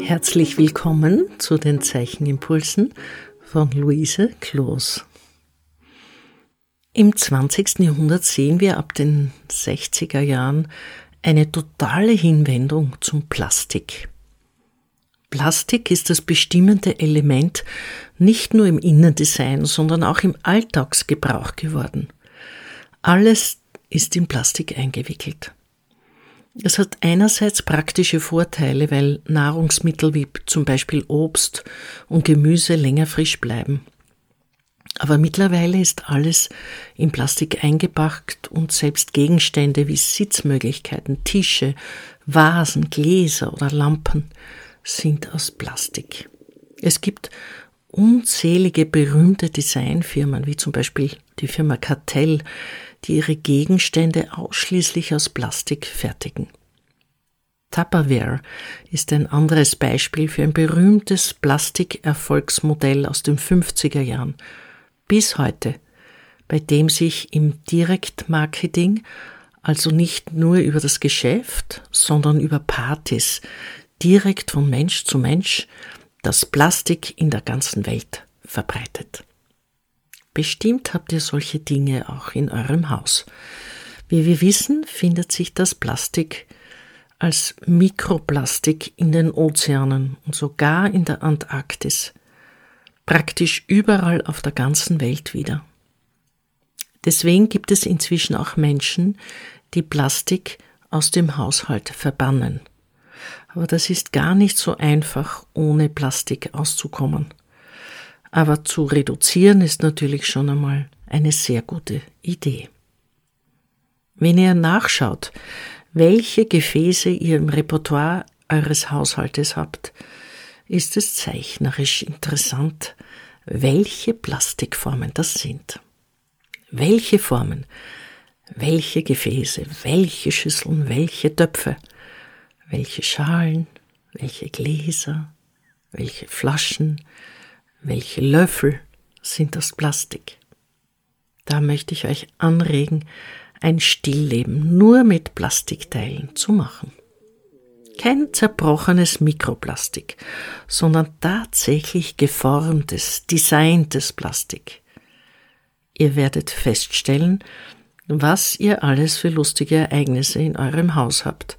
Herzlich willkommen zu den Zeichenimpulsen von Luise Kloos. Im 20. Jahrhundert sehen wir ab den 60er Jahren eine totale Hinwendung zum Plastik. Plastik ist das bestimmende Element nicht nur im Innendesign, sondern auch im Alltagsgebrauch geworden. Alles ist in Plastik eingewickelt. Es hat einerseits praktische Vorteile, weil Nahrungsmittel wie zum Beispiel Obst und Gemüse länger frisch bleiben. Aber mittlerweile ist alles in Plastik eingepackt und selbst Gegenstände wie Sitzmöglichkeiten, Tische, Vasen, Gläser oder Lampen sind aus Plastik. Es gibt unzählige berühmte Designfirmen, wie zum Beispiel die Firma Cartell, die ihre Gegenstände ausschließlich aus Plastik fertigen. Tupperware ist ein anderes Beispiel für ein berühmtes Plastikerfolgsmodell aus den 50er Jahren bis heute, bei dem sich im Direktmarketing, also nicht nur über das Geschäft, sondern über Partys, direkt von Mensch zu Mensch, das Plastik in der ganzen Welt verbreitet. Bestimmt habt ihr solche Dinge auch in eurem Haus. Wie wir wissen, findet sich das Plastik als Mikroplastik in den Ozeanen und sogar in der Antarktis, praktisch überall auf der ganzen Welt wieder. Deswegen gibt es inzwischen auch Menschen, die Plastik aus dem Haushalt verbannen. Aber das ist gar nicht so einfach, ohne Plastik auszukommen. Aber zu reduzieren ist natürlich schon einmal eine sehr gute Idee. Wenn ihr nachschaut, welche Gefäße ihr im Repertoire eures Haushaltes habt, ist es zeichnerisch interessant, welche Plastikformen das sind. Welche Formen, welche Gefäße, welche Schüsseln, welche Töpfe, welche Schalen, welche Gläser, welche Flaschen, welche Löffel sind aus Plastik? Da möchte ich euch anregen, ein Stillleben nur mit Plastikteilen zu machen. Kein zerbrochenes Mikroplastik, sondern tatsächlich geformtes, designtes Plastik. Ihr werdet feststellen, was ihr alles für lustige Ereignisse in eurem Haus habt,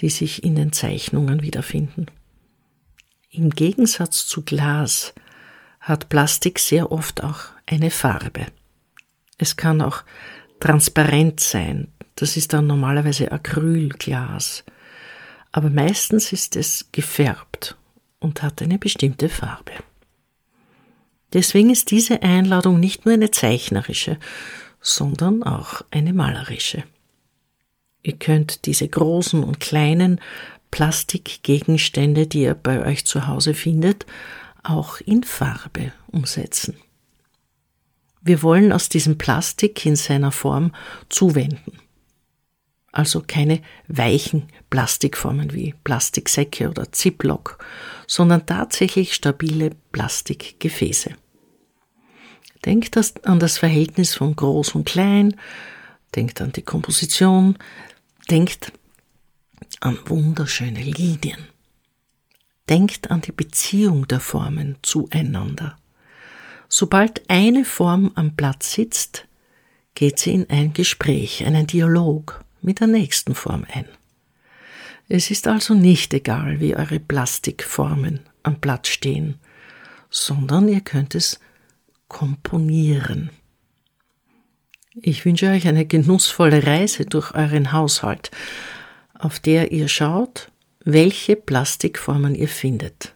die sich in den Zeichnungen wiederfinden. Im Gegensatz zu Glas hat Plastik sehr oft auch eine Farbe. Es kann auch transparent sein. Das ist dann normalerweise Acrylglas. Aber meistens ist es gefärbt und hat eine bestimmte Farbe. Deswegen ist diese Einladung nicht nur eine zeichnerische, sondern auch eine malerische. Ihr könnt diese großen und kleinen Plastikgegenstände, die ihr bei euch zu Hause findet, auch in Farbe umsetzen. Wir wollen aus diesem Plastik in seiner Form zuwenden. Also keine weichen Plastikformen wie Plastiksäcke oder Ziplock, sondern tatsächlich stabile Plastikgefäße. Denkt an das Verhältnis von groß und klein, denkt an die Komposition, denkt an wunderschöne Linien. Denkt an die Beziehung der Formen zueinander. Sobald eine Form am Platz sitzt, geht sie in ein Gespräch, einen Dialog mit der nächsten Form ein. Es ist also nicht egal, wie eure Plastikformen am Platz stehen, sondern ihr könnt es komponieren. Ich wünsche euch eine genussvolle Reise durch euren Haushalt, auf der ihr schaut, welche Plastikformen ihr findet.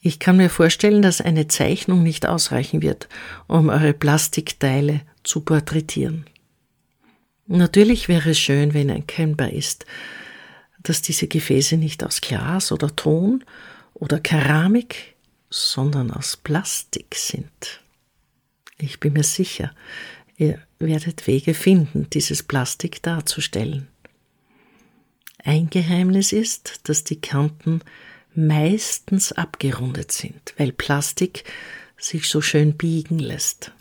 Ich kann mir vorstellen, dass eine Zeichnung nicht ausreichen wird, um eure Plastikteile zu porträtieren. Natürlich wäre es schön, wenn erkennbar ist, dass diese Gefäße nicht aus Glas oder Ton oder Keramik, sondern aus Plastik sind. Ich bin mir sicher, ihr werdet Wege finden, dieses Plastik darzustellen. Ein Geheimnis ist, dass die Kanten meistens abgerundet sind, weil Plastik sich so schön biegen lässt.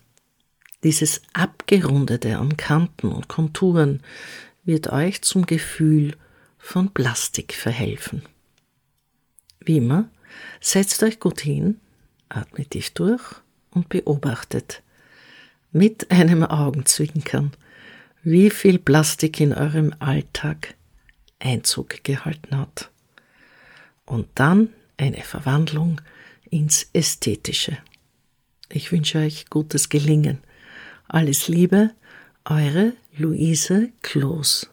Dieses Abgerundete an Kanten und Konturen wird euch zum Gefühl von Plastik verhelfen. Wie immer, setzt euch gut hin, atmet tief durch und beobachtet mit einem Augenzwinkern, wie viel Plastik in eurem Alltag Einzug gehalten hat. Und dann eine Verwandlung ins Ästhetische. Ich wünsche euch gutes Gelingen. Alles Liebe, eure Luise Kloß.